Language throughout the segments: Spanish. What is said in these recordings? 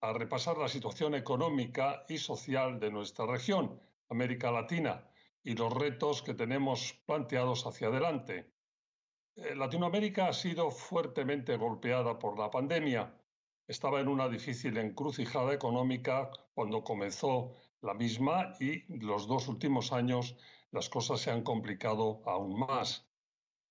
a repasar la situación económica y social de nuestra región, América Latina, y los retos que tenemos planteados hacia adelante. Eh, Latinoamérica ha sido fuertemente golpeada por la pandemia. Estaba en una difícil encrucijada económica cuando comenzó la misma y los dos últimos años las cosas se han complicado aún más.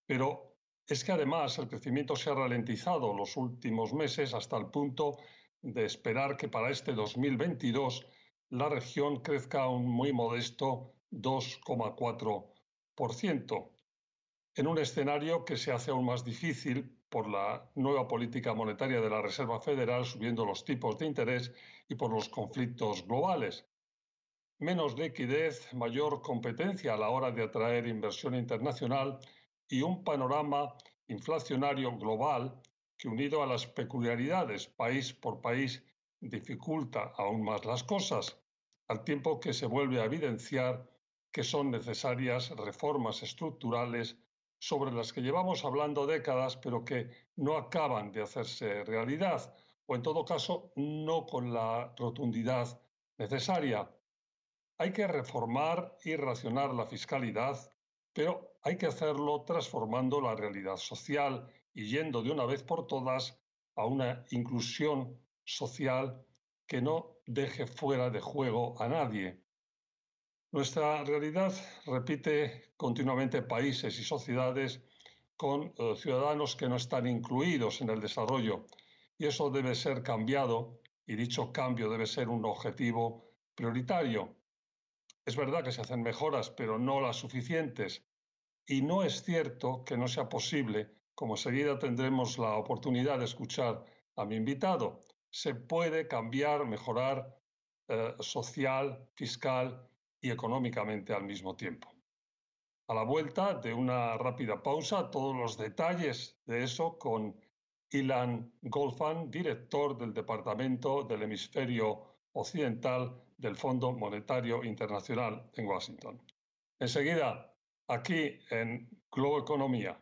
Pero es que además el crecimiento se ha ralentizado los últimos meses hasta el punto de esperar que para este 2022 la región crezca a un muy modesto 2,4%, en un escenario que se hace aún más difícil por la nueva política monetaria de la Reserva Federal subiendo los tipos de interés y por los conflictos globales. Menos liquidez, mayor competencia a la hora de atraer inversión internacional y un panorama inflacionario global que unido a las peculiaridades país por país dificulta aún más las cosas, al tiempo que se vuelve a evidenciar que son necesarias reformas estructurales sobre las que llevamos hablando décadas, pero que no acaban de hacerse realidad, o en todo caso no con la rotundidad necesaria. Hay que reformar y racionar la fiscalidad, pero hay que hacerlo transformando la realidad social y yendo de una vez por todas a una inclusión social que no deje fuera de juego a nadie. Nuestra realidad repite continuamente países y sociedades con eh, ciudadanos que no están incluidos en el desarrollo y eso debe ser cambiado y dicho cambio debe ser un objetivo prioritario. Es verdad que se hacen mejoras, pero no las suficientes. Y no es cierto que no sea posible como enseguida tendremos la oportunidad de escuchar a mi invitado, se puede cambiar, mejorar eh, social, fiscal y económicamente al mismo tiempo. A la vuelta de una rápida pausa, todos los detalles de eso con Ilan Golfan, director del Departamento del Hemisferio Occidental del Fondo Monetario Internacional en Washington. Enseguida, aquí en Globo Economía.